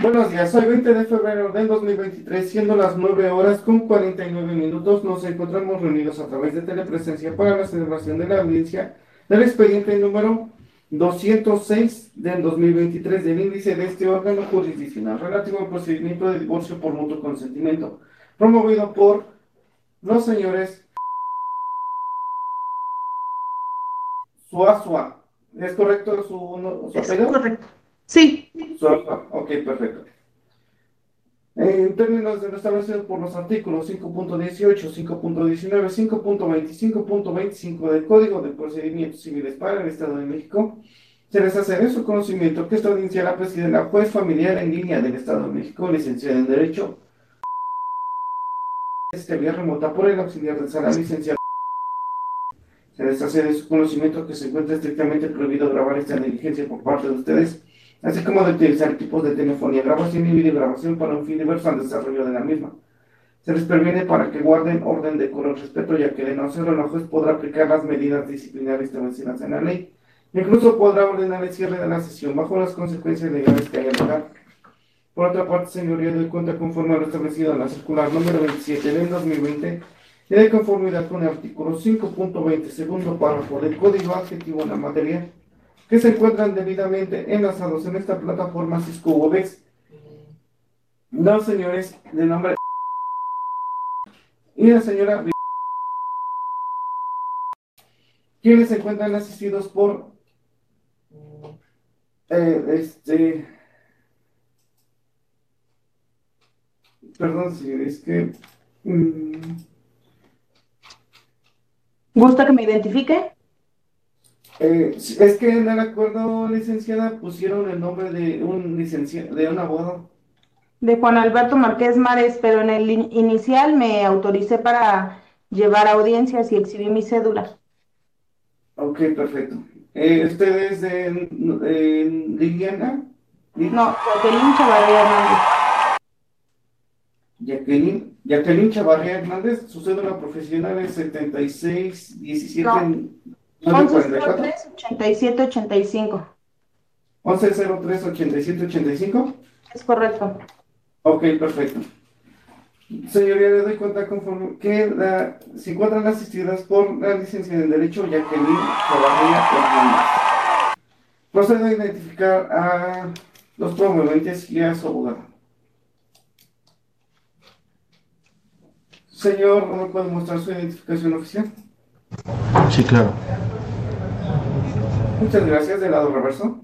Buenos días, hoy 20 de febrero del 2023, siendo las 9 horas con 49 minutos, nos encontramos reunidos a través de telepresencia para la celebración de la audiencia del expediente número 206 del 2023 del índice de este órgano jurisdiccional relativo al procedimiento de divorcio por mutuo consentimiento, promovido por los señores Suazua. ¿Es correcto su, su apellido? Es correcto. Sí. Ok, perfecto. En términos de lo establecido por los artículos 5.18, 5.19, 5.25.25 del Código de Procedimientos Civiles para el Estado de México, se les hace de su conocimiento que esta audiencia la preside la juez familiar en línea del Estado de México, licenciada en Derecho, este vía remota por el auxiliar de sala licenciado. Se les hace de su conocimiento que se encuentra estrictamente prohibido grabar esta diligencia por parte de ustedes así como de utilizar equipos de telefonía, grabación y videograbación para un fin diverso al desarrollo de la misma. Se les previene para que guarden orden de el respeto, ya que de no hacerlo, juez podrá aplicar las medidas disciplinarias establecidas en la ley. Incluso podrá ordenar el cierre de la sesión bajo las consecuencias legales que haya lugar. Por otra parte, señoría, doy cuenta conforme a lo establecido en la circular número 27 del 2020 y de conformidad con el artículo 5.20, segundo párrafo del Código Adjetivo en la materia, que se encuentran debidamente enlazados en esta plataforma Cisco Webex. Dos señores de nombre y la señora quienes se encuentran asistidos por eh, este perdón señor es que mm, ¿Gusta que me identifique? Eh, es que en el acuerdo, licenciada, pusieron el nombre de un licenciado, de un abogado. De Juan Alberto Márquez Mares, pero en el inicial me autoricé para llevar audiencias y exhibí mi cédula. Ok, perfecto. Eh, ¿Usted es de, Liliana? No, Jacqueline Chavarría Hernández. Jacqueline, Jacqueline Chavarría Hernández, su cédula profesional es 7617. No. 1103 87 85. 1103 87 85. Es correcto. Ok, perfecto. Señoría, le doy cuenta conforme que la, se encuentran asistidas por la licencia en Derecho Jacqueline Chavarría Hernández. Procedo a identificar a los promoventes y a su abogado. Señor, ¿me puede mostrar su identificación oficial? Sí, claro. Muchas gracias, del lado reverso.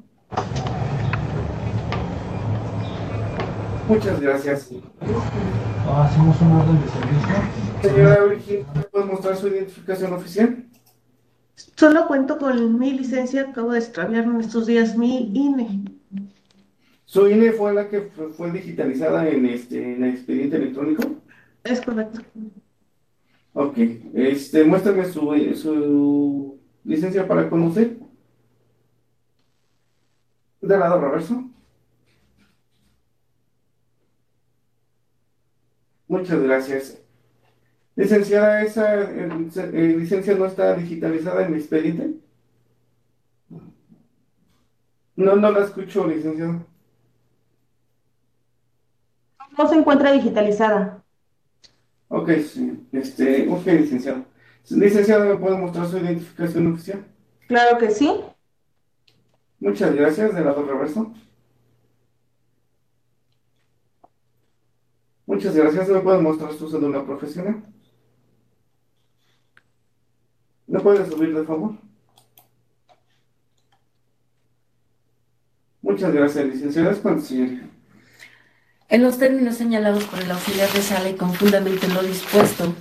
Muchas gracias. Hacemos un orden de servicio. Señora Virginia, ¿puede mostrar su identificación oficial? Solo cuento con mi licencia, acabo de extraviarme en estos días mi INE. ¿Su INE fue la que fue digitalizada en, este, en el expediente electrónico? Es correcto. Ok, este, muéstrame su, su licencia para conocer. Del lado reverso. Muchas gracias. Licenciada, ¿esa eh, eh, licencia no está digitalizada en mi expediente? No, no la escucho, licenciado. No se encuentra digitalizada. Ok, sí. Este, ok, licenciado. Licenciado, ¿me puede mostrar su identificación oficial? Claro que sí. Muchas gracias, del lado reverso. Muchas gracias. ¿Me puede mostrar su cédula profesional? ¿Me puede subir, de favor? Muchas gracias, licenciada. ¿Cuánto, señoría? En los términos señalados por el auxiliar de sala y con fundamento en lo dispuesto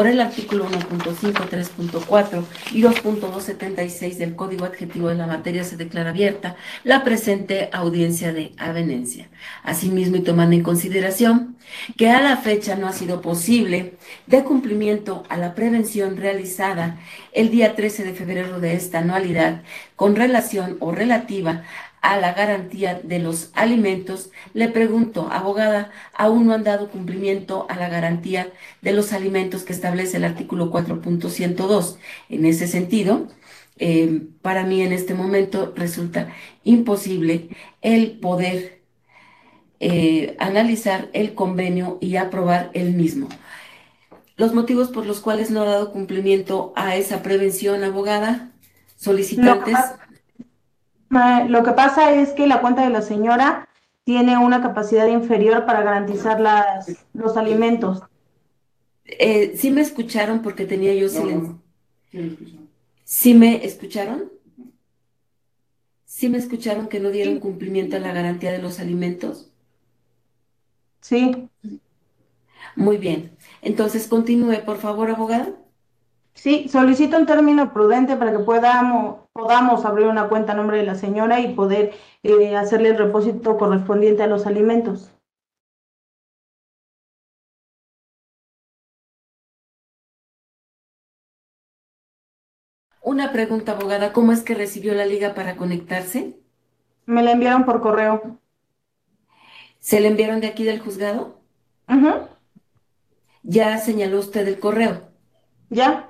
por el artículo 1.5, 3.4 y 2.276 del Código Adjetivo de la materia se declara abierta la presente audiencia de avenencia. Asimismo, y tomando en consideración que a la fecha no ha sido posible de cumplimiento a la prevención realizada el día 13 de febrero de esta anualidad con relación o relativa a la garantía de los alimentos, le pregunto, abogada, ¿aún no han dado cumplimiento a la garantía de los alimentos que establece el artículo 4.102? En ese sentido, eh, para mí en este momento resulta imposible el poder eh, analizar el convenio y aprobar el mismo. Los motivos por los cuales no ha dado cumplimiento a esa prevención, abogada, solicitantes. Lo que pasa es que la cuenta de la señora tiene una capacidad inferior para garantizar las, los alimentos. Eh, ¿Sí me escucharon porque tenía yo silencio? ¿Sí me escucharon? ¿Sí me escucharon que no dieron cumplimiento a la garantía de los alimentos? Sí. Muy bien. Entonces, continúe, por favor, abogada. Sí, solicito un término prudente para que podamos, podamos abrir una cuenta a nombre de la señora y poder eh, hacerle el repósito correspondiente a los alimentos. Una pregunta, abogada, ¿cómo es que recibió la liga para conectarse? Me la enviaron por correo. ¿Se la enviaron de aquí del juzgado? Ajá. ¿Ya señaló usted el correo? ¿Ya?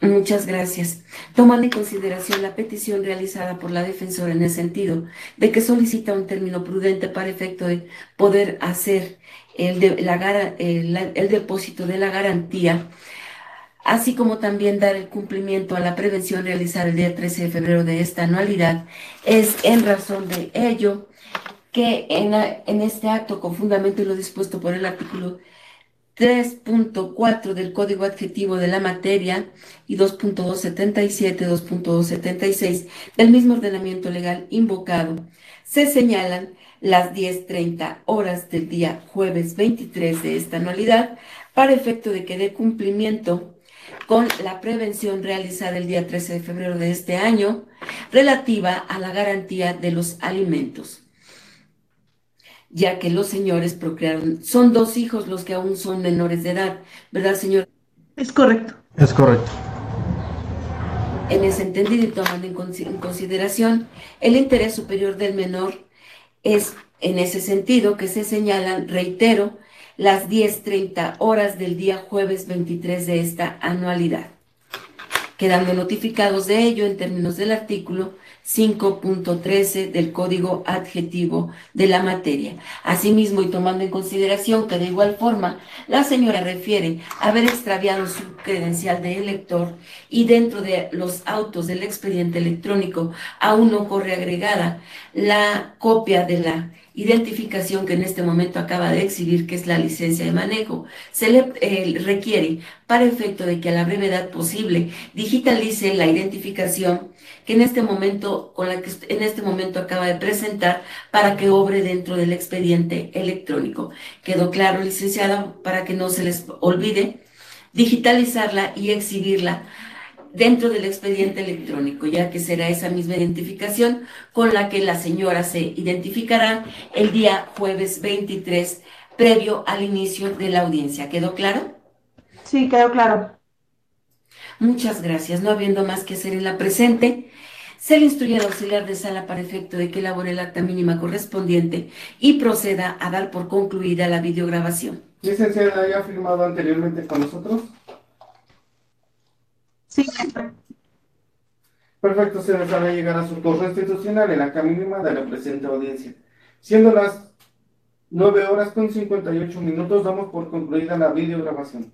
Muchas gracias. Tomando en consideración la petición realizada por la defensora en el sentido de que solicita un término prudente para efecto de poder hacer el, el depósito de la garantía, así como también dar el cumplimiento a la prevención realizada el día 13 de febrero de esta anualidad, es en razón de ello que en, en este acto, con fundamento y lo dispuesto por el artículo 3.4 del Código Adjetivo de la Materia y 2.277, 2.276 del mismo ordenamiento legal invocado, se señalan las 10.30 horas del día jueves 23 de esta anualidad para efecto de que dé cumplimiento con la prevención realizada el día 13 de febrero de este año relativa a la garantía de los alimentos ya que los señores procrearon. Son dos hijos los que aún son menores de edad, ¿verdad, señor? Es correcto. Es correcto. En ese entendido y tomando en consideración el interés superior del menor, es en ese sentido que se señalan, reitero, las 10.30 horas del día jueves 23 de esta anualidad, quedando notificados de ello en términos del artículo 5.13 del Código Adjetivo de la materia. Asimismo, y tomando en consideración que de igual forma la señora refiere haber extraviado su credencial de elector y dentro de los autos del expediente electrónico aún no corre agregada la copia de la identificación que en este momento acaba de exhibir, que es la licencia de manejo, se le eh, requiere para efecto de que a la brevedad posible digitalice la identificación que en este momento, con la que en este momento acaba de presentar para que obre dentro del expediente electrónico. ¿Quedó claro, licenciada? Para que no se les olvide digitalizarla y exhibirla dentro del expediente electrónico, ya que será esa misma identificación con la que la señora se identificará el día jueves 23, previo al inicio de la audiencia. ¿Quedó claro? Sí, quedó claro. Muchas gracias. No habiendo más que hacer en la presente, se le instruye al auxiliar de sala para efecto de que elabore el acta mínima correspondiente y proceda a dar por concluida la videograbación. Licenciada, ¿ya ha firmado anteriormente con nosotros? Sí. Perfecto, se les hará llegar a su correo institucional en la mínima de la presente audiencia. Siendo las 9 horas con 58 minutos, damos por concluida la videograbación.